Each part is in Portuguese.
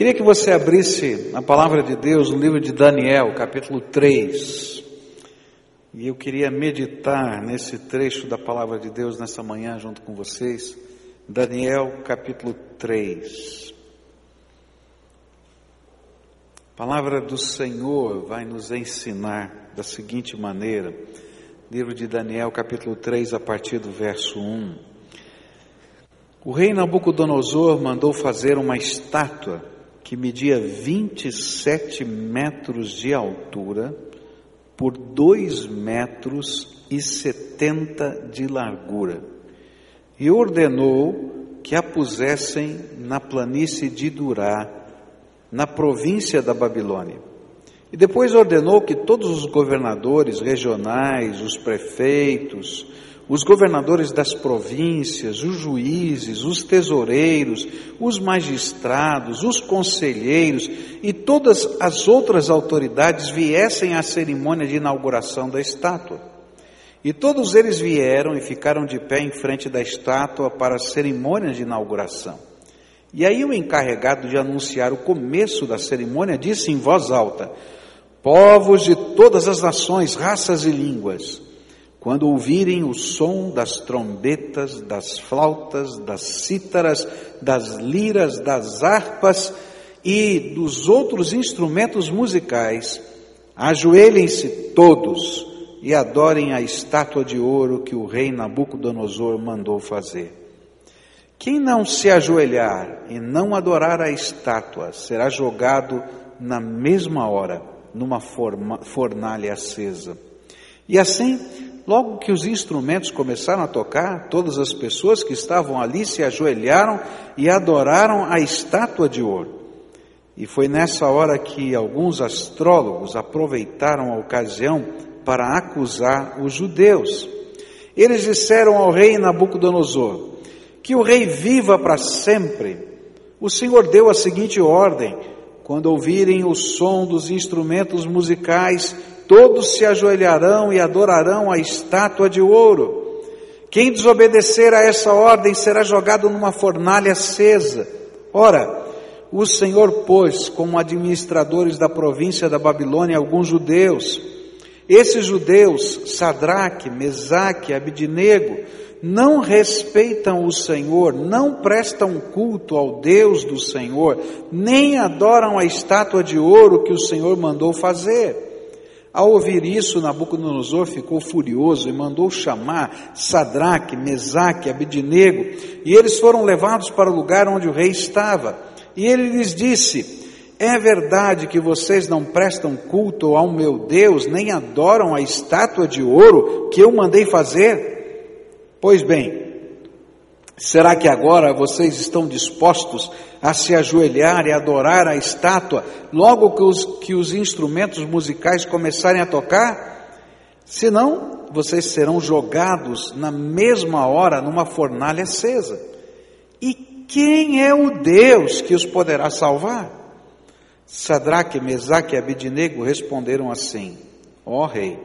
Queria que você abrisse a palavra de Deus no livro de Daniel, capítulo 3. E eu queria meditar nesse trecho da palavra de Deus nessa manhã junto com vocês. Daniel, capítulo 3. A palavra do Senhor vai nos ensinar da seguinte maneira. Livro de Daniel, capítulo 3, a partir do verso 1. O rei Nabucodonosor mandou fazer uma estátua que media 27 metros de altura por 2 metros e 70 de largura, e ordenou que a pusessem na planície de Durá, na província da Babilônia. E depois ordenou que todos os governadores regionais, os prefeitos, os governadores das províncias, os juízes, os tesoureiros, os magistrados, os conselheiros e todas as outras autoridades viessem à cerimônia de inauguração da estátua. E todos eles vieram e ficaram de pé em frente da estátua para a cerimônia de inauguração. E aí o encarregado de anunciar o começo da cerimônia disse em voz alta: Povos de todas as nações, raças e línguas, quando ouvirem o som das trombetas, das flautas, das cítaras, das liras, das harpas e dos outros instrumentos musicais, ajoelhem-se todos e adorem a estátua de ouro que o rei Nabucodonosor mandou fazer. Quem não se ajoelhar e não adorar a estátua será jogado na mesma hora numa fornalha acesa. E assim, Logo que os instrumentos começaram a tocar, todas as pessoas que estavam ali se ajoelharam e adoraram a estátua de ouro. E foi nessa hora que alguns astrólogos aproveitaram a ocasião para acusar os judeus. Eles disseram ao rei Nabucodonosor: Que o rei viva para sempre. O Senhor deu a seguinte ordem: quando ouvirem o som dos instrumentos musicais, todos se ajoelharão e adorarão a estátua de ouro. Quem desobedecer a essa ordem será jogado numa fornalha acesa. Ora, o Senhor pôs como administradores da província da Babilônia alguns judeus. Esses judeus, Sadraque, Mesaque, Abidinego, não respeitam o Senhor, não prestam culto ao Deus do Senhor, nem adoram a estátua de ouro que o Senhor mandou fazer. Ao ouvir isso, Nabucodonosor ficou furioso e mandou chamar Sadraque, Mesaque, Abidinego, e eles foram levados para o lugar onde o rei estava. E ele lhes disse: É verdade que vocês não prestam culto ao meu Deus, nem adoram a estátua de ouro que eu mandei fazer? Pois bem, Será que agora vocês estão dispostos a se ajoelhar e adorar a estátua logo que os, que os instrumentos musicais começarem a tocar? Senão, vocês serão jogados na mesma hora numa fornalha acesa. E quem é o Deus que os poderá salvar? Sadraque, Mesaque e Abidinego responderam assim: Ó oh, rei,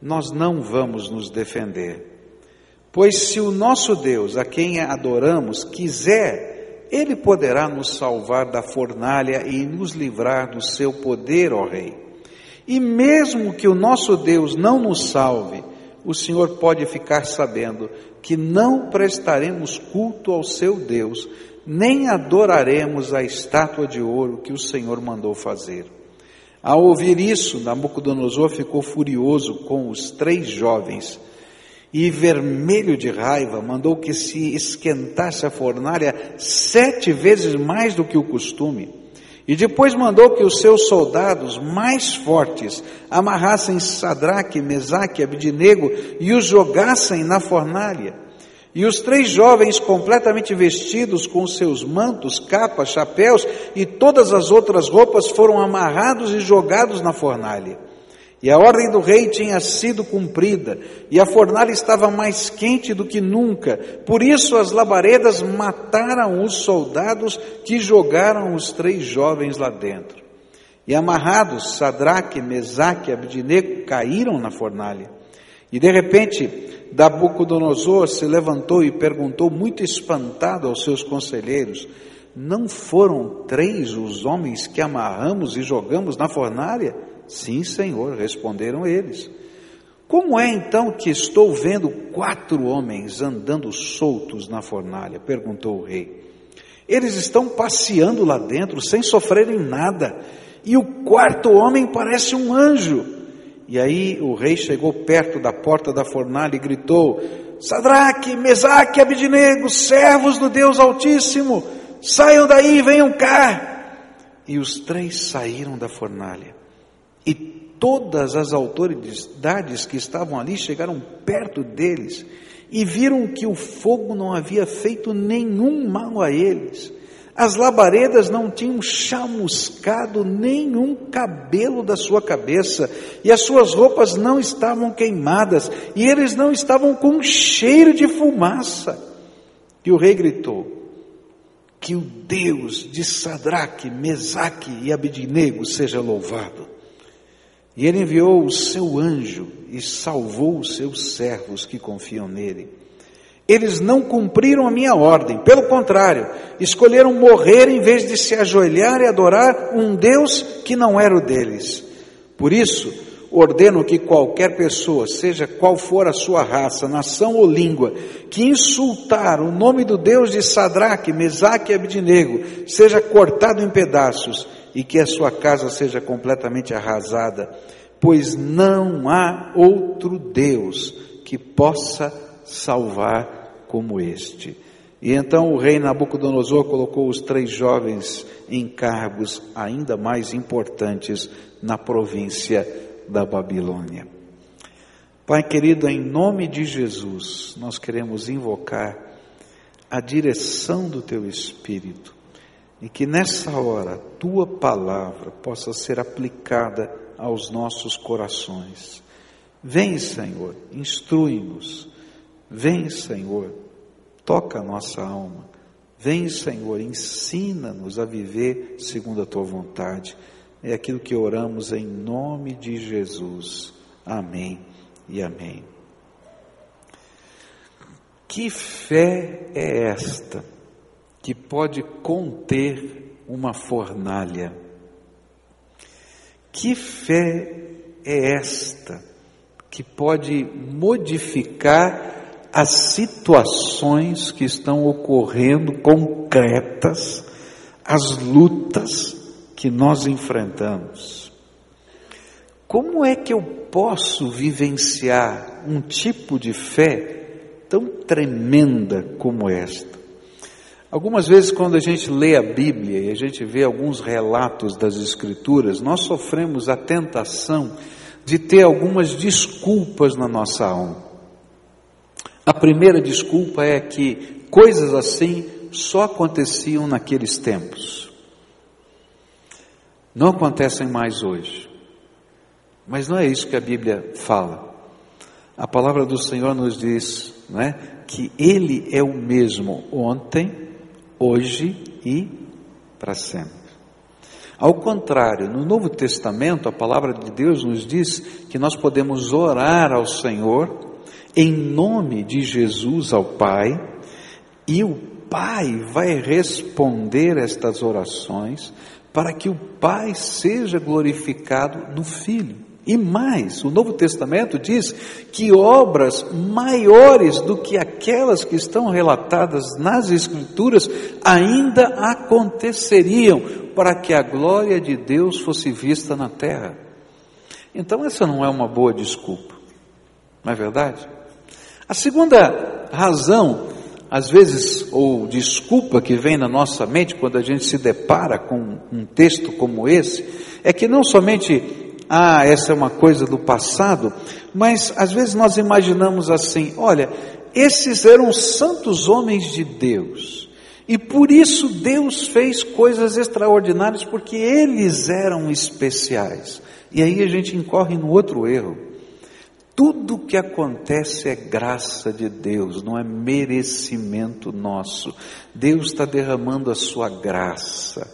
nós não vamos nos defender Pois se o nosso Deus, a quem adoramos, quiser, ele poderá nos salvar da fornalha e nos livrar do seu poder, ó Rei. E mesmo que o nosso Deus não nos salve, o Senhor pode ficar sabendo que não prestaremos culto ao seu Deus, nem adoraremos a estátua de ouro que o Senhor mandou fazer. Ao ouvir isso, Nabucodonosor ficou furioso com os três jovens e vermelho de raiva, mandou que se esquentasse a fornalha sete vezes mais do que o costume. E depois mandou que os seus soldados mais fortes amarrassem Sadraque, Mesaque e Abidnego e os jogassem na fornalha. E os três jovens, completamente vestidos com seus mantos, capas, chapéus e todas as outras roupas, foram amarrados e jogados na fornalha. E a ordem do rei tinha sido cumprida, e a fornalha estava mais quente do que nunca. Por isso as labaredas mataram os soldados que jogaram os três jovens lá dentro. E amarrados, Sadraque, Mesaque e Abdinego caíram na fornalha. E de repente, Nabucodonosor se levantou e perguntou, muito espantado aos seus conselheiros: Não foram três os homens que amarramos e jogamos na fornalha? Sim, Senhor, responderam eles. Como é então que estou vendo quatro homens andando soltos na fornalha? perguntou o rei. Eles estão passeando lá dentro sem sofrerem nada, e o quarto homem parece um anjo. E aí o rei chegou perto da porta da fornalha e gritou: Sadraque, Mesaque, Abidinego, servos do Deus Altíssimo, saiam daí venham cá. E os três saíram da fornalha. E todas as autoridades que estavam ali chegaram perto deles e viram que o fogo não havia feito nenhum mal a eles. As labaredas não tinham chamuscado nenhum cabelo da sua cabeça, e as suas roupas não estavam queimadas, e eles não estavam com cheiro de fumaça. E o rei gritou: Que o Deus de Sadraque, Mesaque e Abidnego seja louvado. E ele enviou o seu anjo e salvou os seus servos que confiam nele. Eles não cumpriram a minha ordem, pelo contrário, escolheram morrer em vez de se ajoelhar e adorar um Deus que não era o deles. Por isso, ordeno que qualquer pessoa, seja qual for a sua raça, nação ou língua, que insultar o nome do Deus de Sadraque, Mesaque e Abidnego, seja cortado em pedaços e que a sua casa seja completamente arrasada, pois não há outro Deus que possa salvar como este. E então o rei Nabucodonosor colocou os três jovens em cargos ainda mais importantes na província da Babilônia. Pai querido, em nome de Jesus, nós queremos invocar a direção do Teu Espírito e que nessa hora Tua palavra possa ser aplicada aos nossos corações. Vem, Senhor, instrui-nos Vem, Senhor, toca a nossa alma. Vem, Senhor, ensina-nos a viver segundo a tua vontade. É aquilo que oramos em nome de Jesus. Amém e amém. Que fé é esta que pode conter uma fornalha? Que fé é esta que pode modificar as situações que estão ocorrendo concretas, as lutas que nós enfrentamos. Como é que eu posso vivenciar um tipo de fé tão tremenda como esta? Algumas vezes, quando a gente lê a Bíblia e a gente vê alguns relatos das Escrituras, nós sofremos a tentação de ter algumas desculpas na nossa alma. A primeira desculpa é que coisas assim só aconteciam naqueles tempos. Não acontecem mais hoje. Mas não é isso que a Bíblia fala. A palavra do Senhor nos diz, não é, que ele é o mesmo ontem, hoje e para sempre. Ao contrário, no Novo Testamento, a palavra de Deus nos diz que nós podemos orar ao Senhor em nome de Jesus ao Pai, e o Pai vai responder estas orações para que o Pai seja glorificado no Filho. E mais, o Novo Testamento diz que obras maiores do que aquelas que estão relatadas nas Escrituras ainda aconteceriam para que a glória de Deus fosse vista na terra. Então, essa não é uma boa desculpa, não é verdade? A segunda razão, às vezes, ou desculpa que vem na nossa mente quando a gente se depara com um texto como esse, é que não somente, ah, essa é uma coisa do passado, mas às vezes nós imaginamos assim: olha, esses eram santos homens de Deus. E por isso Deus fez coisas extraordinárias, porque eles eram especiais. E aí a gente incorre no outro erro. Tudo que acontece é graça de Deus, não é merecimento nosso. Deus está derramando a sua graça.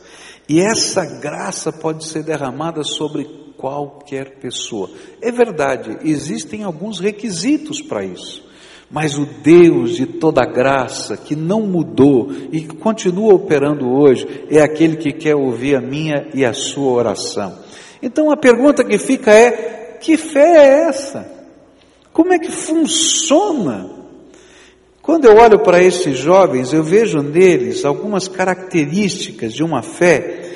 E essa graça pode ser derramada sobre qualquer pessoa. É verdade, existem alguns requisitos para isso. Mas o Deus de toda graça, que não mudou e que continua operando hoje, é aquele que quer ouvir a minha e a sua oração. Então a pergunta que fica é: que fé é essa? Como é que funciona? Quando eu olho para esses jovens, eu vejo neles algumas características de uma fé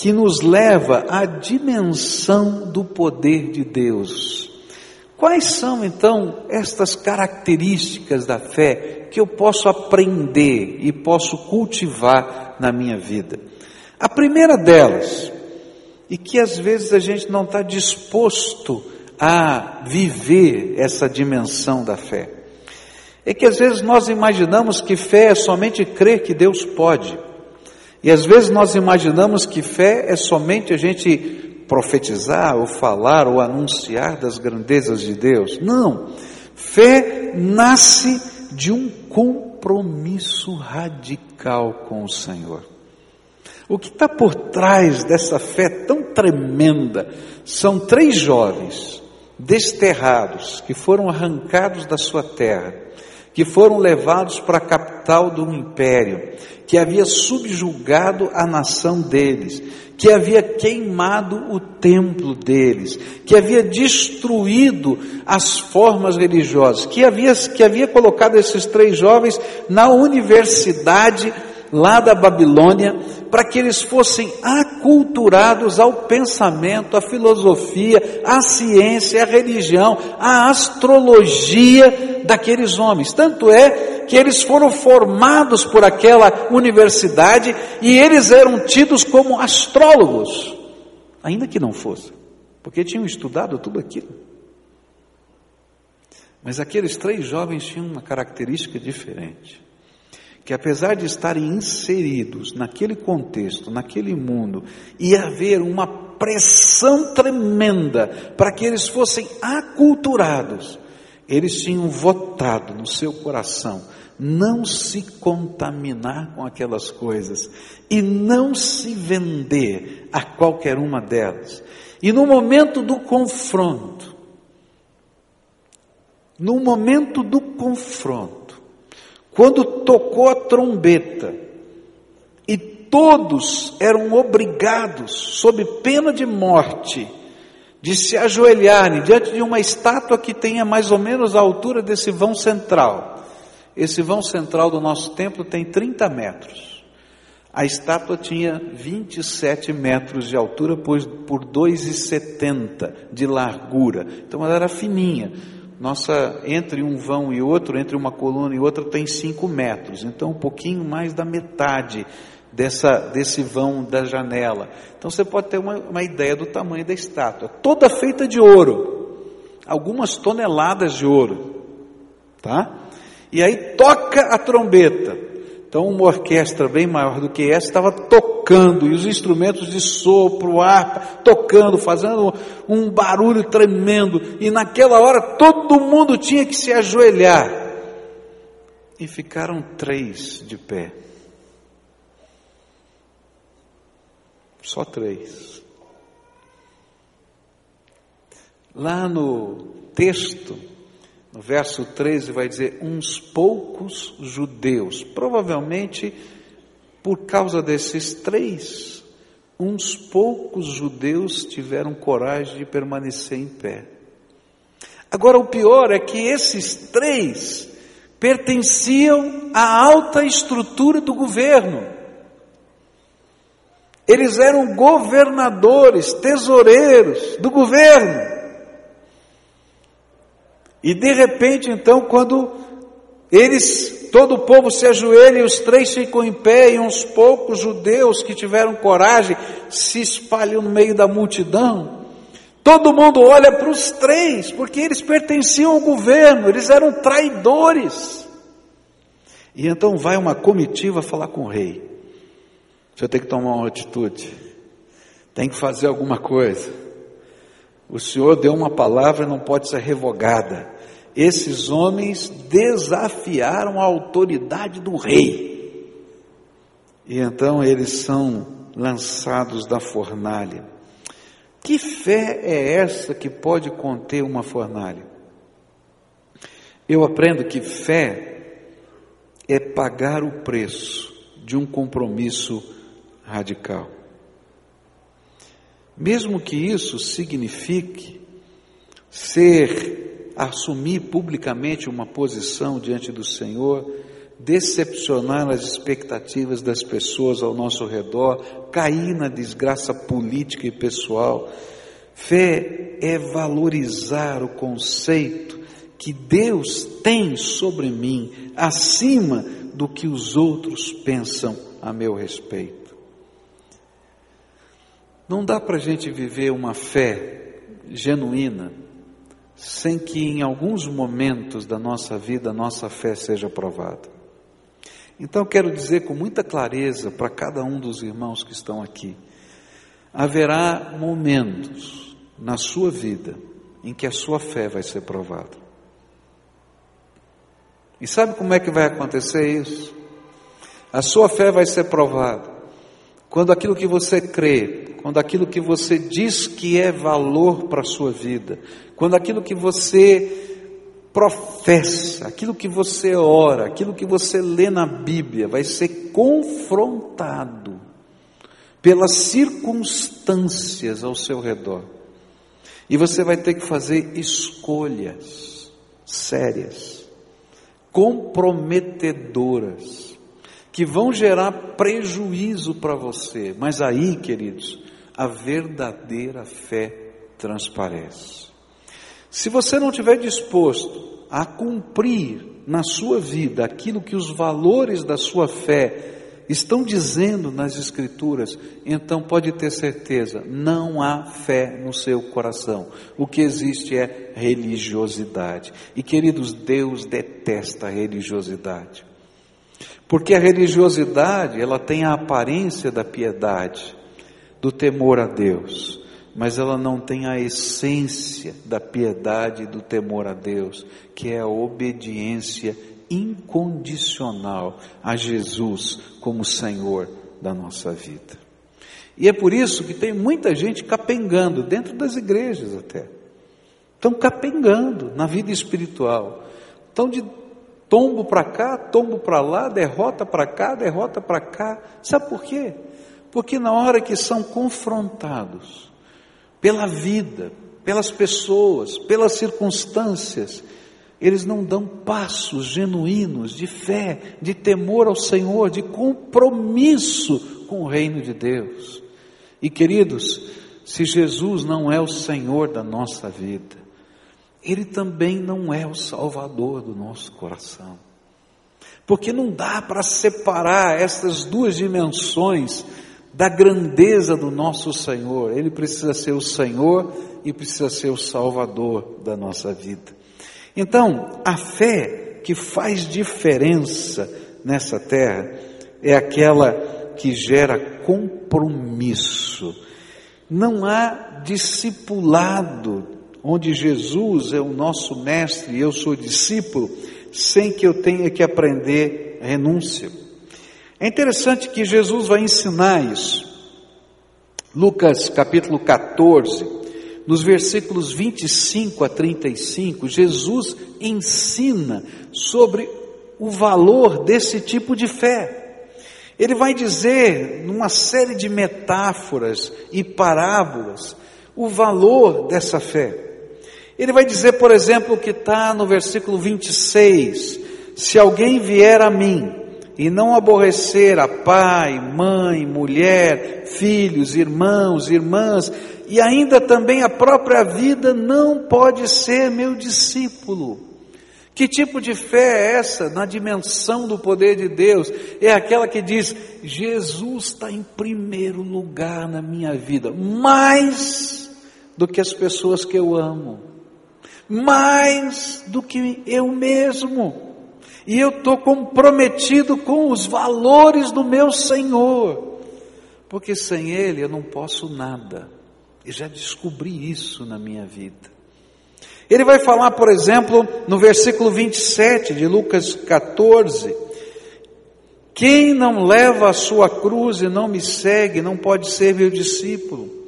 que nos leva à dimensão do poder de Deus. Quais são então estas características da fé que eu posso aprender e posso cultivar na minha vida? A primeira delas, e que às vezes a gente não está disposto a viver essa dimensão da fé, é que às vezes nós imaginamos que fé é somente crer que Deus pode. E às vezes nós imaginamos que fé é somente a gente profetizar, ou falar, ou anunciar das grandezas de Deus. Não. Fé nasce de um compromisso radical com o Senhor. O que está por trás dessa fé tão tremenda são três jovens desterrados que foram arrancados da sua terra, que foram levados para a capital do império, que havia subjugado a nação deles, que havia queimado o templo deles, que havia destruído as formas religiosas, que havia, que havia colocado esses três jovens na universidade lá da Babilônia, para que eles fossem aculturados ao pensamento, à filosofia, à ciência, à religião, à astrologia daqueles homens. Tanto é que eles foram formados por aquela universidade e eles eram tidos como astrólogos, ainda que não fossem, porque tinham estudado tudo aquilo. Mas aqueles três jovens tinham uma característica diferente. Que apesar de estarem inseridos naquele contexto, naquele mundo, ia haver uma pressão tremenda para que eles fossem aculturados, eles tinham votado no seu coração não se contaminar com aquelas coisas e não se vender a qualquer uma delas. E no momento do confronto, no momento do confronto, quando tocou a trombeta e todos eram obrigados, sob pena de morte, de se ajoelharem diante de uma estátua que tenha mais ou menos a altura desse vão central esse vão central do nosso templo tem 30 metros. A estátua tinha 27 metros de altura por, por 2,70 de largura. Então ela era fininha. Nossa, entre um vão e outro, entre uma coluna e outra, tem 5 metros. Então um pouquinho mais da metade dessa, desse vão da janela. Então você pode ter uma, uma ideia do tamanho da estátua. Toda feita de ouro. Algumas toneladas de ouro. Tá? E aí toca a trombeta. Então, uma orquestra bem maior do que essa estava tocando, e os instrumentos de sopro, harpa, tocando, fazendo um barulho tremendo, e naquela hora todo mundo tinha que se ajoelhar. E ficaram três de pé. Só três. Lá no texto, no verso 13 vai dizer: uns poucos judeus. Provavelmente por causa desses três, uns poucos judeus tiveram coragem de permanecer em pé. Agora, o pior é que esses três pertenciam à alta estrutura do governo. Eles eram governadores, tesoureiros do governo. E de repente, então, quando eles, todo o povo se ajoelha e os três ficam em pé, e uns poucos judeus que tiveram coragem se espalham no meio da multidão. Todo mundo olha para os três, porque eles pertenciam ao governo, eles eram traidores. E então vai uma comitiva falar com o rei. Você tem que tomar uma atitude, tem que fazer alguma coisa. O Senhor deu uma palavra e não pode ser revogada. Esses homens desafiaram a autoridade do rei. E então eles são lançados da fornalha. Que fé é essa que pode conter uma fornalha? eu aprendo que fé é pagar o preço de um compromisso radical. Mesmo que isso signifique ser, assumir publicamente uma posição diante do Senhor, decepcionar as expectativas das pessoas ao nosso redor, cair na desgraça política e pessoal. Fé é valorizar o conceito que Deus tem sobre mim, acima do que os outros pensam a meu respeito. Não dá para a gente viver uma fé genuína sem que em alguns momentos da nossa vida a nossa fé seja provada. Então quero dizer com muita clareza para cada um dos irmãos que estão aqui: haverá momentos na sua vida em que a sua fé vai ser provada. E sabe como é que vai acontecer isso? A sua fé vai ser provada quando aquilo que você crê, quando aquilo que você diz que é valor para a sua vida, quando aquilo que você professa, aquilo que você ora, aquilo que você lê na Bíblia, vai ser confrontado pelas circunstâncias ao seu redor. E você vai ter que fazer escolhas sérias, comprometedoras, que vão gerar prejuízo para você. Mas aí, queridos, a verdadeira fé transparece. Se você não estiver disposto a cumprir na sua vida aquilo que os valores da sua fé estão dizendo nas Escrituras, então pode ter certeza, não há fé no seu coração. O que existe é religiosidade. E queridos, Deus detesta a religiosidade. Porque a religiosidade, ela tem a aparência da piedade, do temor a Deus mas ela não tem a essência da piedade e do temor a Deus, que é a obediência incondicional a Jesus como Senhor da nossa vida. E é por isso que tem muita gente capengando, dentro das igrejas até. Estão capengando na vida espiritual. Estão de tombo para cá, tombo para lá, derrota para cá, derrota para cá. Sabe por quê? Porque na hora que são confrontados pela vida, pelas pessoas, pelas circunstâncias, eles não dão passos genuínos de fé, de temor ao Senhor, de compromisso com o reino de Deus. E queridos, se Jesus não é o Senhor da nossa vida, Ele também não é o Salvador do nosso coração. Porque não dá para separar essas duas dimensões da grandeza do nosso Senhor. Ele precisa ser o Senhor e precisa ser o Salvador da nossa vida. Então, a fé que faz diferença nessa terra é aquela que gera compromisso. Não há discipulado onde Jesus é o nosso mestre e eu sou discípulo, sem que eu tenha que aprender renúncia. É interessante que Jesus vai ensinar isso. Lucas capítulo 14, nos versículos 25 a 35, Jesus ensina sobre o valor desse tipo de fé. Ele vai dizer, numa série de metáforas e parábolas, o valor dessa fé. Ele vai dizer, por exemplo, que está no versículo 26, se alguém vier a mim e não aborrecer a pai, mãe, mulher, filhos, irmãos, irmãs, e ainda também a própria vida, não pode ser meu discípulo. Que tipo de fé é essa na dimensão do poder de Deus? É aquela que diz: Jesus está em primeiro lugar na minha vida, mais do que as pessoas que eu amo, mais do que eu mesmo e eu estou comprometido com os valores do meu Senhor, porque sem Ele eu não posso nada. Eu já descobri isso na minha vida. Ele vai falar, por exemplo, no versículo 27 de Lucas 14: Quem não leva a sua cruz e não me segue, não pode ser meu discípulo.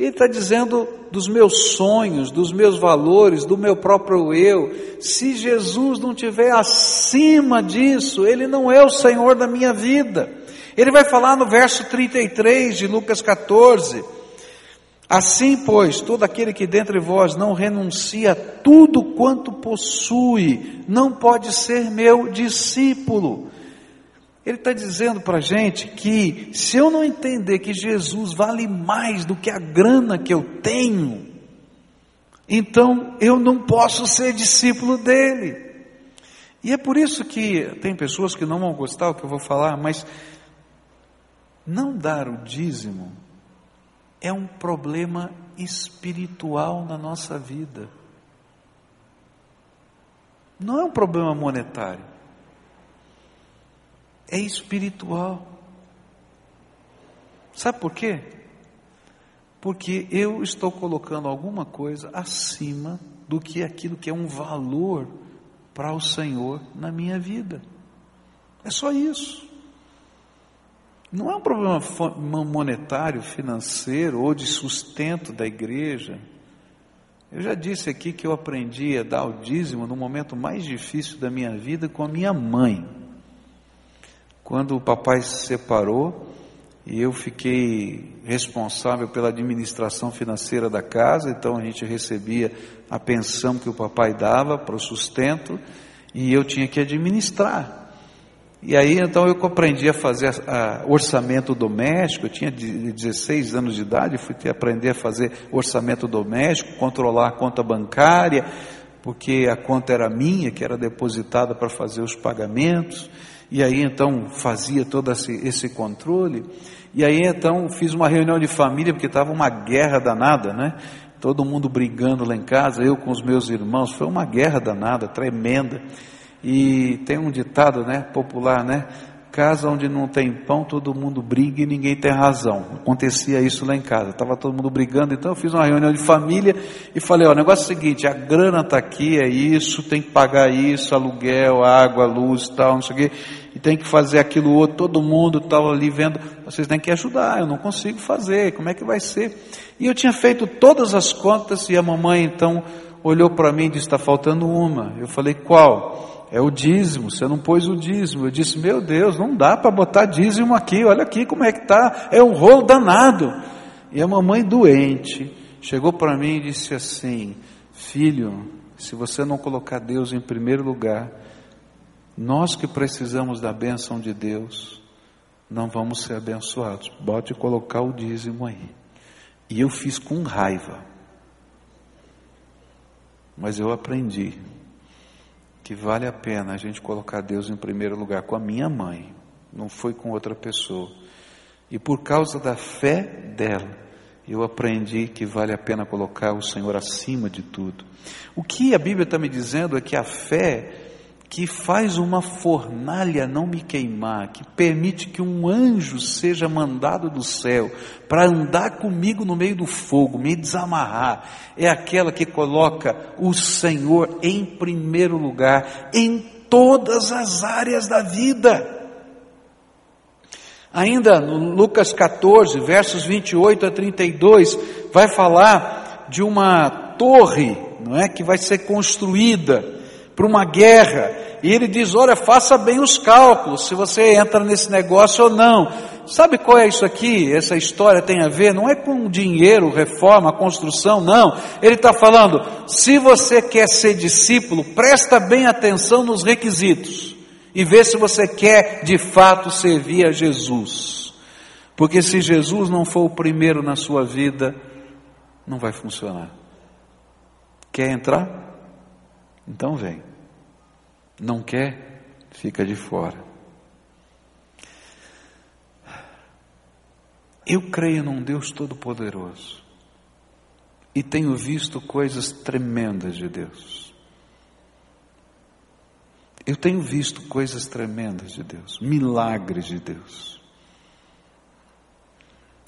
Ele está dizendo dos meus sonhos, dos meus valores, do meu próprio eu. Se Jesus não estiver acima disso, Ele não é o Senhor da minha vida. Ele vai falar no verso 33 de Lucas 14. Assim, pois, todo aquele que dentre vós não renuncia a tudo quanto possui, não pode ser meu discípulo. Ele está dizendo para a gente que se eu não entender que Jesus vale mais do que a grana que eu tenho, então eu não posso ser discípulo dele. E é por isso que tem pessoas que não vão gostar do que eu vou falar, mas não dar o dízimo é um problema espiritual na nossa vida. Não é um problema monetário é espiritual. Sabe por quê? Porque eu estou colocando alguma coisa acima do que aquilo que é um valor para o Senhor na minha vida. É só isso. Não é um problema monetário, financeiro ou de sustento da igreja. Eu já disse aqui que eu aprendi a dar o dízimo no momento mais difícil da minha vida com a minha mãe. Quando o papai se separou e eu fiquei responsável pela administração financeira da casa, então a gente recebia a pensão que o papai dava para o sustento e eu tinha que administrar. E aí então eu aprendi a fazer a, a, orçamento doméstico, eu tinha 16 anos de idade, fui ter, aprender a fazer orçamento doméstico, controlar a conta bancária, porque a conta era minha, que era depositada para fazer os pagamentos. E aí então fazia todo esse, esse controle. E aí então fiz uma reunião de família, porque estava uma guerra danada, né? Todo mundo brigando lá em casa, eu com os meus irmãos, foi uma guerra danada, tremenda. E tem um ditado, né, popular, né? Casa onde não tem pão, todo mundo briga e ninguém tem razão. Acontecia isso lá em casa, estava todo mundo brigando, então eu fiz uma reunião de família e falei: ó, o negócio é o seguinte, a grana está aqui, é isso, tem que pagar isso, aluguel, água, luz tal, não sei o quê, e tem que fazer aquilo outro, todo mundo estava ali vendo, vocês têm que ajudar, eu não consigo fazer, como é que vai ser? E eu tinha feito todas as contas e a mamãe então olhou para mim e disse: está faltando uma. Eu falei: qual? é o dízimo, você não pôs o dízimo. Eu disse, meu Deus, não dá para botar dízimo aqui, olha aqui como é que está, é um rolo danado. E a mamãe doente chegou para mim e disse assim: Filho, se você não colocar Deus em primeiro lugar, nós que precisamos da bênção de Deus, não vamos ser abençoados. Bote colocar o dízimo aí. E eu fiz com raiva. Mas eu aprendi que vale a pena a gente colocar Deus em primeiro lugar com a minha mãe, não foi com outra pessoa. E por causa da fé dela, eu aprendi que vale a pena colocar o Senhor acima de tudo. O que a Bíblia está me dizendo é que a fé que faz uma fornalha não me queimar, que permite que um anjo seja mandado do céu para andar comigo no meio do fogo, me desamarrar, é aquela que coloca o Senhor em primeiro lugar em todas as áreas da vida. Ainda no Lucas 14, versos 28 a 32, vai falar de uma torre, não é, que vai ser construída para uma guerra. E ele diz: Olha, faça bem os cálculos, se você entra nesse negócio ou não. Sabe qual é isso aqui? Essa história tem a ver, não é com dinheiro, reforma, construção, não. Ele está falando: se você quer ser discípulo, presta bem atenção nos requisitos e vê se você quer de fato servir a Jesus. Porque se Jesus não for o primeiro na sua vida, não vai funcionar. Quer entrar? Então vem. Não quer? Fica de fora. Eu creio num Deus Todo-Poderoso e tenho visto coisas tremendas de Deus. Eu tenho visto coisas tremendas de Deus, milagres de Deus.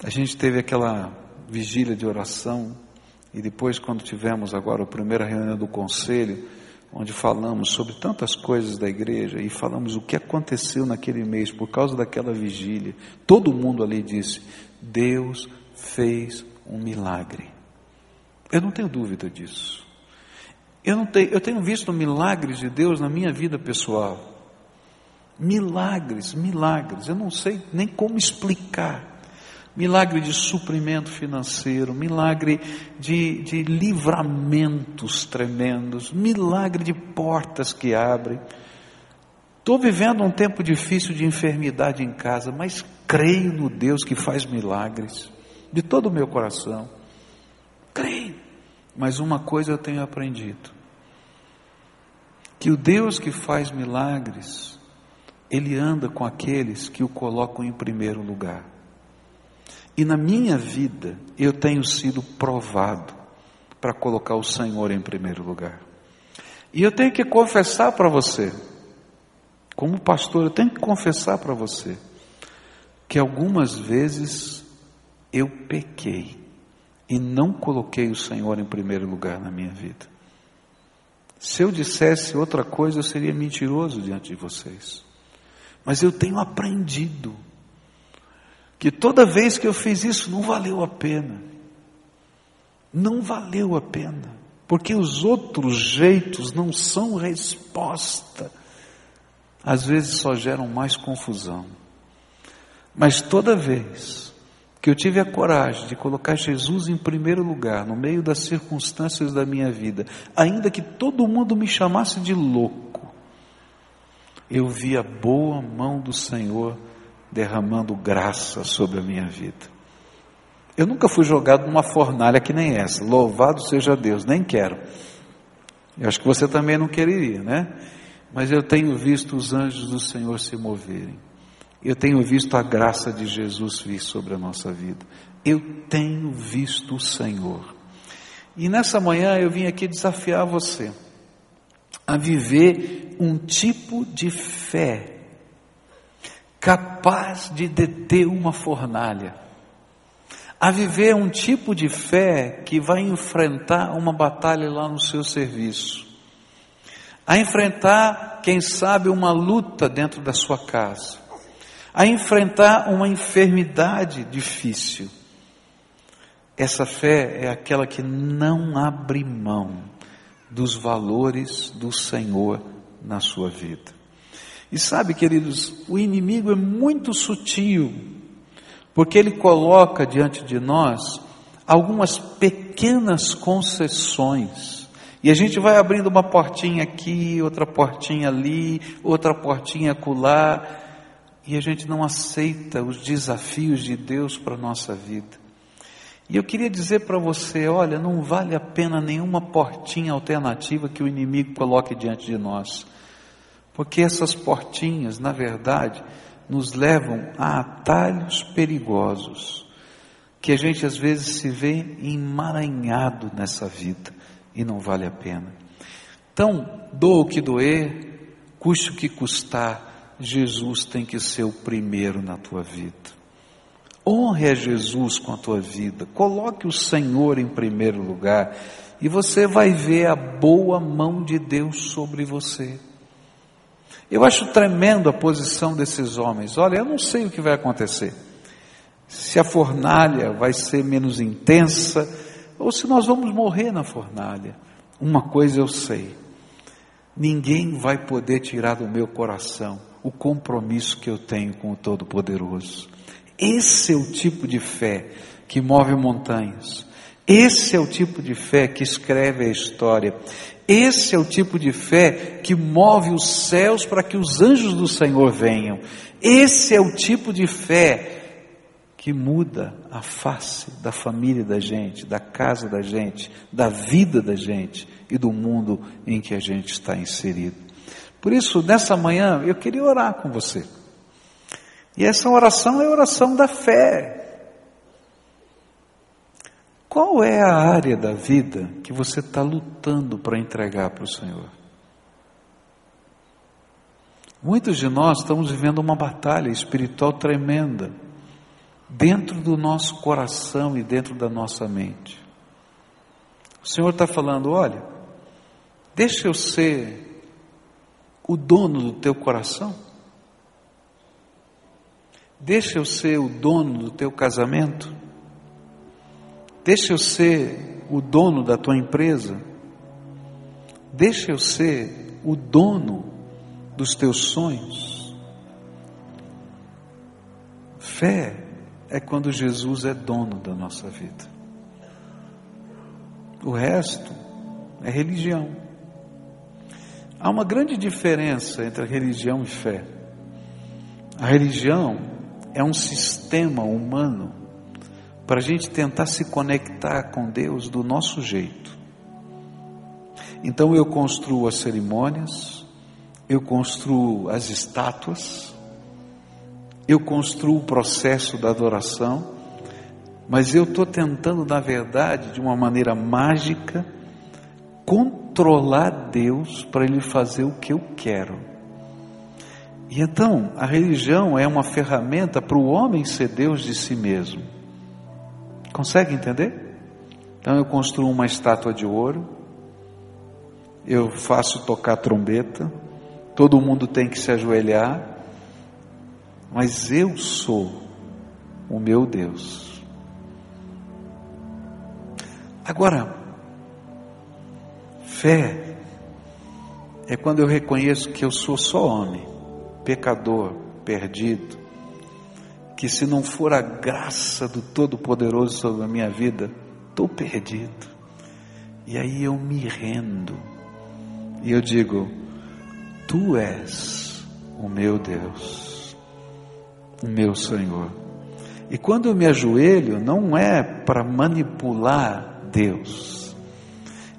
A gente teve aquela vigília de oração e depois, quando tivemos agora a primeira reunião do conselho, onde falamos sobre tantas coisas da igreja e falamos o que aconteceu naquele mês por causa daquela vigília. Todo mundo ali disse: Deus fez um milagre. Eu não tenho dúvida disso. Eu, não tenho, eu tenho visto milagres de Deus na minha vida pessoal. Milagres, milagres. Eu não sei nem como explicar. Milagre de suprimento financeiro, milagre de, de livramentos tremendos, milagre de portas que abrem. Estou vivendo um tempo difícil de enfermidade em casa, mas creio no Deus que faz milagres, de todo o meu coração. Creio. Mas uma coisa eu tenho aprendido: que o Deus que faz milagres, Ele anda com aqueles que o colocam em primeiro lugar. E na minha vida, eu tenho sido provado para colocar o Senhor em primeiro lugar. E eu tenho que confessar para você, como pastor, eu tenho que confessar para você que algumas vezes eu pequei e não coloquei o Senhor em primeiro lugar na minha vida. Se eu dissesse outra coisa, eu seria mentiroso diante de vocês. Mas eu tenho aprendido que toda vez que eu fiz isso não valeu a pena. Não valeu a pena, porque os outros jeitos não são resposta às vezes só geram mais confusão. Mas toda vez que eu tive a coragem de colocar Jesus em primeiro lugar, no meio das circunstâncias da minha vida, ainda que todo mundo me chamasse de louco, eu vi a boa mão do Senhor derramando graça sobre a minha vida. Eu nunca fui jogado numa fornalha que nem essa, louvado seja Deus, nem quero. Eu acho que você também não quereria, né? mas eu tenho visto os anjos do Senhor se moverem. Eu tenho visto a graça de Jesus vir sobre a nossa vida. Eu tenho visto o Senhor. E nessa manhã eu vim aqui desafiar você a viver um tipo de fé capaz de deter uma fornalha, a viver um tipo de fé que vai enfrentar uma batalha lá no seu serviço a enfrentar, quem sabe, uma luta dentro da sua casa, a enfrentar uma enfermidade difícil. Essa fé é aquela que não abre mão dos valores do Senhor na sua vida. E sabe, queridos, o inimigo é muito sutil, porque ele coloca diante de nós algumas pequenas concessões e a gente vai abrindo uma portinha aqui, outra portinha ali, outra portinha acolá, e a gente não aceita os desafios de Deus para a nossa vida. E eu queria dizer para você: olha, não vale a pena nenhuma portinha alternativa que o inimigo coloque diante de nós, porque essas portinhas, na verdade, nos levam a atalhos perigosos, que a gente às vezes se vê emaranhado nessa vida e não vale a pena. Então, doa o que doer, custe o que custar, Jesus tem que ser o primeiro na tua vida. Honre a Jesus com a tua vida, coloque o Senhor em primeiro lugar e você vai ver a boa mão de Deus sobre você. Eu acho tremendo a posição desses homens. Olha, eu não sei o que vai acontecer. Se a fornalha vai ser menos intensa, ou se nós vamos morrer na fornalha. Uma coisa eu sei: ninguém vai poder tirar do meu coração o compromisso que eu tenho com o Todo-Poderoso. Esse é o tipo de fé que move montanhas. Esse é o tipo de fé que escreve a história. Esse é o tipo de fé que move os céus para que os anjos do Senhor venham. Esse é o tipo de fé que muda a face da família da gente, da casa da gente, da vida da gente e do mundo em que a gente está inserido. Por isso, nessa manhã, eu queria orar com você. E essa oração é a oração da fé. Qual é a área da vida que você está lutando para entregar para o Senhor? Muitos de nós estamos vivendo uma batalha espiritual tremenda dentro do nosso coração e dentro da nossa mente. O Senhor está falando: olha, deixa eu ser o dono do teu coração, deixa eu ser o dono do teu casamento, Deixa eu ser o dono da tua empresa. Deixa eu ser o dono dos teus sonhos. Fé é quando Jesus é dono da nossa vida. O resto é religião. Há uma grande diferença entre religião e fé. A religião é um sistema humano para a gente tentar se conectar com Deus do nosso jeito. Então eu construo as cerimônias, eu construo as estátuas, eu construo o processo da adoração, mas eu estou tentando, na verdade, de uma maneira mágica, controlar Deus para Ele fazer o que eu quero. E então, a religião é uma ferramenta para o homem ser Deus de si mesmo. Consegue entender? Então, eu construo uma estátua de ouro, eu faço tocar trombeta, todo mundo tem que se ajoelhar, mas eu sou o meu Deus. Agora, fé é quando eu reconheço que eu sou só homem, pecador, perdido, que se não for a graça do Todo-Poderoso sobre a minha vida, estou perdido. E aí eu me rendo e eu digo: Tu és o meu Deus, o meu Senhor. E quando eu me ajoelho, não é para manipular Deus.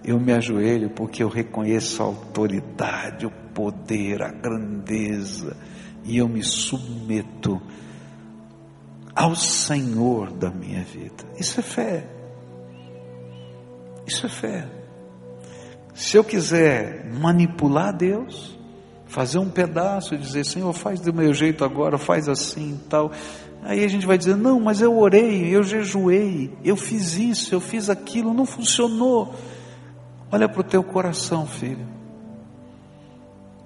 Eu me ajoelho porque eu reconheço a autoridade, o poder, a grandeza, e eu me submeto ao Senhor da minha vida. Isso é fé. Isso é fé. Se eu quiser manipular Deus, fazer um pedaço e dizer, Senhor, faz do meu jeito agora, faz assim e tal, Aí a gente vai dizer: não, mas eu orei, eu jejuei, eu fiz isso, eu fiz aquilo, não funcionou. Olha para o teu coração, filho.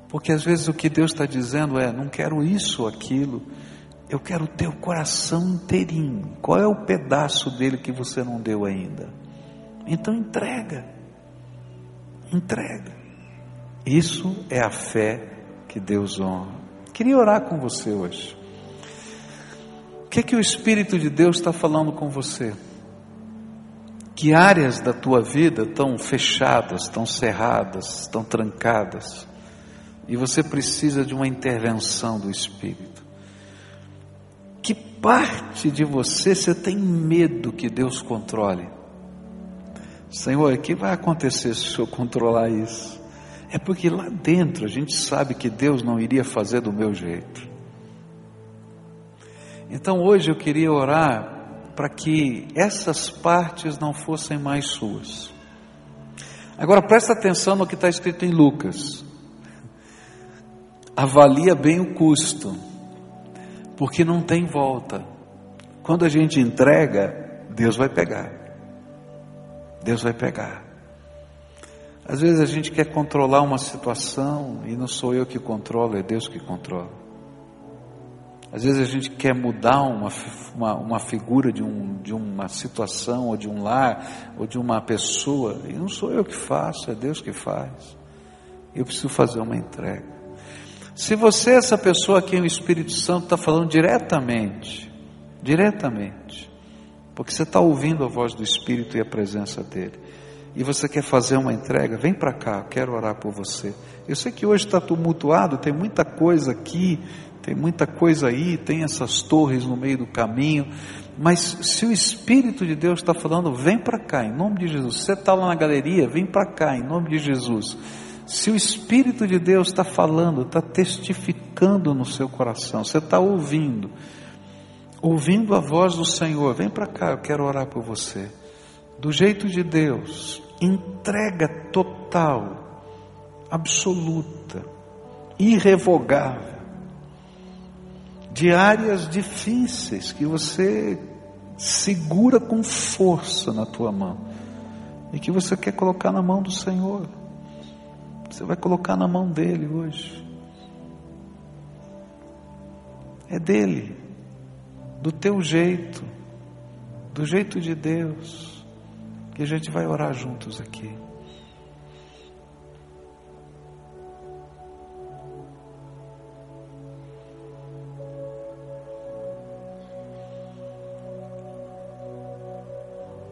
Porque às vezes o que Deus está dizendo é: não quero isso aquilo, eu quero o teu coração inteirinho. Qual é o pedaço dele que você não deu ainda? Então entrega, entrega. Isso é a fé que Deus honra. Queria orar com você hoje. O que, que o Espírito de Deus está falando com você? Que áreas da tua vida estão fechadas, estão cerradas, estão trancadas, e você precisa de uma intervenção do Espírito? Que parte de você você tem medo que Deus controle? Senhor, o que vai acontecer se eu controlar isso? É porque lá dentro a gente sabe que Deus não iria fazer do meu jeito. Então hoje eu queria orar para que essas partes não fossem mais suas. Agora presta atenção no que está escrito em Lucas. Avalia bem o custo, porque não tem volta. Quando a gente entrega, Deus vai pegar. Deus vai pegar. Às vezes a gente quer controlar uma situação e não sou eu que controlo, é Deus que controla. Às vezes a gente quer mudar uma, uma, uma, figura de, um, de uma situação, ou de um lar, ou de uma pessoa, e não sou eu que faço, é Deus que faz. Eu preciso fazer uma entrega. Se você é essa pessoa a quem o Espírito Santo está falando diretamente, diretamente, porque você está ouvindo a voz do Espírito e a presença dele, e você quer fazer uma entrega, vem para cá, quero orar por você. Eu sei que hoje está tumultuado, tem muita coisa aqui, tem muita coisa aí, tem essas torres no meio do caminho, mas se o Espírito de Deus está falando, vem para cá, em nome de Jesus. Você está lá na galeria, vem para cá, em nome de Jesus. Se o Espírito de Deus está falando, está testificando no seu coração, você está ouvindo, ouvindo a voz do Senhor, vem para cá, eu quero orar por você. Do jeito de Deus, entrega total, absoluta, irrevogável de áreas difíceis que você segura com força na tua mão e que você quer colocar na mão do Senhor. Você vai colocar na mão dele hoje. É dele, do teu jeito, do jeito de Deus. E a gente vai orar juntos aqui.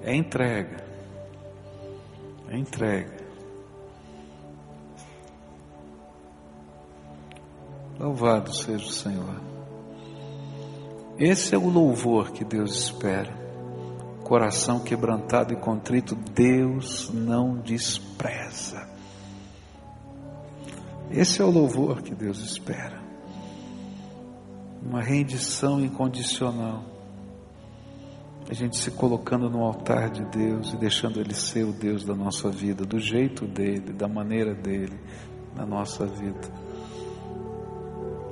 É entrega. É entrega. Louvado seja o Senhor. Esse é o louvor que Deus espera. Coração quebrantado e contrito, Deus não despreza. Esse é o louvor que Deus espera. Uma rendição incondicional. A gente se colocando no altar de Deus e deixando Ele ser o Deus da nossa vida, do jeito dele, da maneira dele, na nossa vida.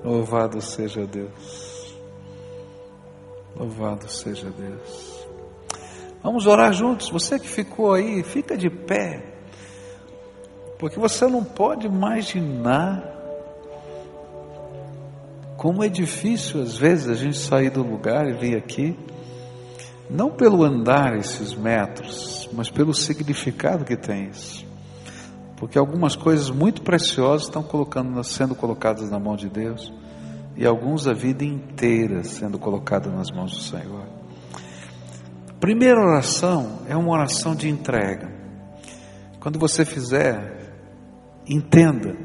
Louvado seja Deus. Louvado seja Deus. Vamos orar juntos. Você que ficou aí, fica de pé. Porque você não pode imaginar como é difícil às vezes a gente sair do lugar e vir aqui, não pelo andar esses metros, mas pelo significado que tem isso. Porque algumas coisas muito preciosas estão colocando, sendo colocadas na mão de Deus e alguns a vida inteira sendo colocada nas mãos do Senhor. Primeira oração é uma oração de entrega. Quando você fizer, entenda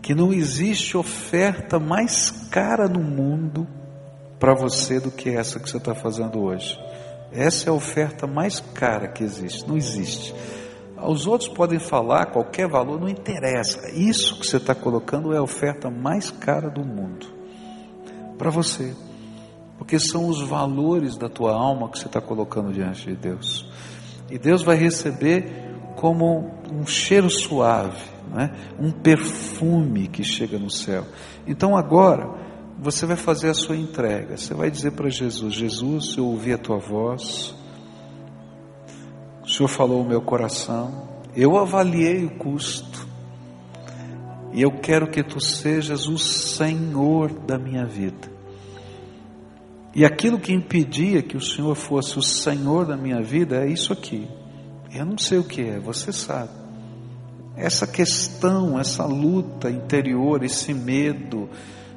que não existe oferta mais cara no mundo para você do que essa que você está fazendo hoje. Essa é a oferta mais cara que existe. Não existe. Os outros podem falar qualquer valor, não interessa. Isso que você está colocando é a oferta mais cara do mundo para você, porque são os valores da tua alma que você está colocando diante de Deus. E Deus vai receber como um cheiro suave, né? um perfume que chega no céu. Então agora você vai fazer a sua entrega. Você vai dizer para Jesus: Jesus, eu ouvi a tua voz. Senhor falou o meu coração, eu avaliei o custo, e eu quero que tu sejas o Senhor da minha vida. E aquilo que impedia que o Senhor fosse o Senhor da minha vida é isso aqui. Eu não sei o que é, você sabe. Essa questão, essa luta interior, esse medo,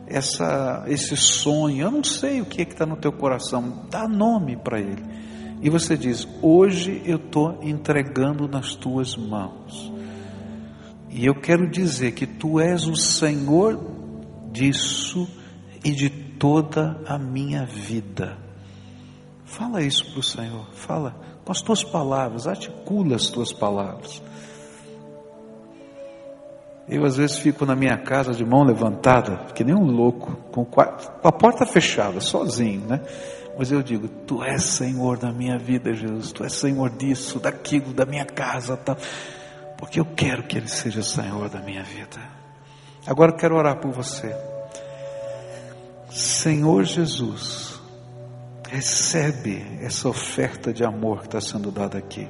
essa, esse sonho, eu não sei o que é que está no teu coração, dá nome para ele. E você diz: Hoje eu estou entregando nas tuas mãos. E eu quero dizer que tu és o Senhor disso e de toda a minha vida. Fala isso para o Senhor, fala com as tuas palavras, articula as tuas palavras. Eu às vezes fico na minha casa de mão levantada, que nem um louco, com, a porta fechada, sozinho, né? Mas eu digo, Tu és Senhor da minha vida, Jesus. Tu és Senhor disso, daquilo, da minha casa, tá? Porque eu quero que Ele seja Senhor da minha vida. Agora eu quero orar por você. Senhor Jesus, recebe essa oferta de amor que está sendo dada aqui.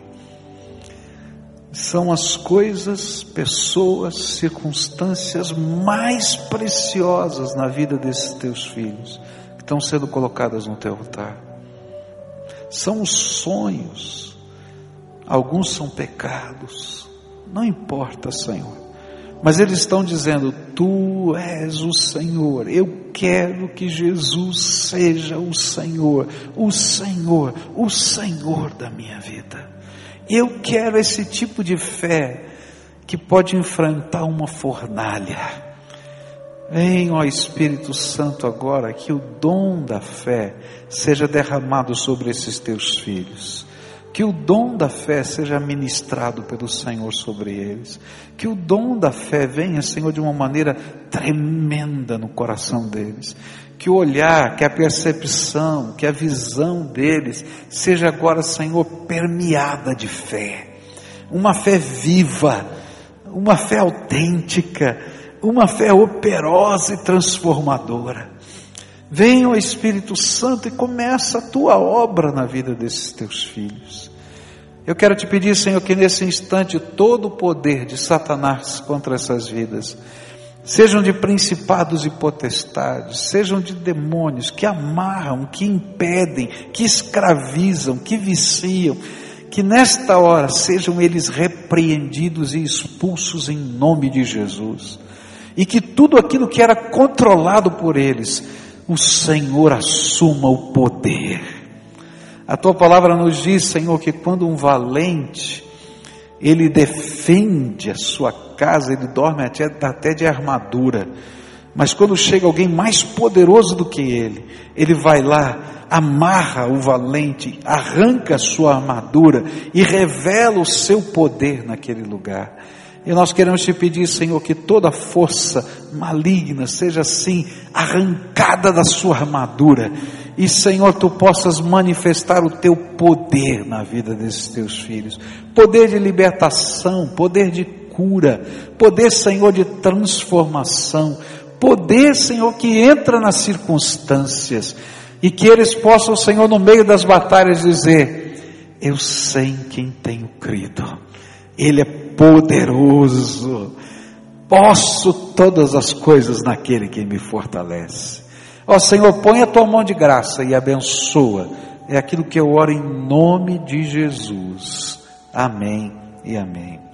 São as coisas, pessoas, circunstâncias mais preciosas na vida desses teus filhos estão sendo colocadas no teu altar. São os sonhos, alguns são pecados, não importa, Senhor. Mas eles estão dizendo: Tu és o Senhor. Eu quero que Jesus seja o Senhor, o Senhor, o Senhor da minha vida. Eu quero esse tipo de fé que pode enfrentar uma fornalha. Vem, ó Espírito Santo, agora que o dom da fé seja derramado sobre esses teus filhos que o dom da fé seja ministrado pelo Senhor sobre eles. Que o dom da fé venha, Senhor, de uma maneira tremenda no coração deles. Que o olhar, que a percepção, que a visão deles seja agora, Senhor, permeada de fé. Uma fé viva, uma fé autêntica, uma fé operosa e transformadora. Venha o Espírito Santo e começa a tua obra na vida desses teus filhos. Eu quero te pedir, Senhor, que nesse instante todo o poder de Satanás contra essas vidas, sejam de principados e potestades, sejam de demônios que amarram, que impedem, que escravizam, que viciam, que nesta hora sejam eles repreendidos e expulsos em nome de Jesus, e que tudo aquilo que era controlado por eles, o Senhor assuma o poder. A tua palavra nos diz, Senhor, que quando um valente, ele defende a sua casa, ele dorme até, até de armadura, mas quando chega alguém mais poderoso do que ele, ele vai lá, amarra o valente, arranca a sua armadura e revela o seu poder naquele lugar. E nós queremos te pedir, Senhor, que toda força maligna seja assim arrancada da sua armadura. E, Senhor, tu possas manifestar o teu poder na vida desses teus filhos. Poder de libertação, poder de cura, poder, Senhor, de transformação, poder, Senhor, que entra nas circunstâncias e que eles possam, Senhor, no meio das batalhas dizer: Eu sei em quem tenho crido, Ele é poderoso, posso todas as coisas naquele que me fortalece. Ó Senhor, põe a tua mão de graça e abençoa. É aquilo que eu oro em nome de Jesus. Amém e amém.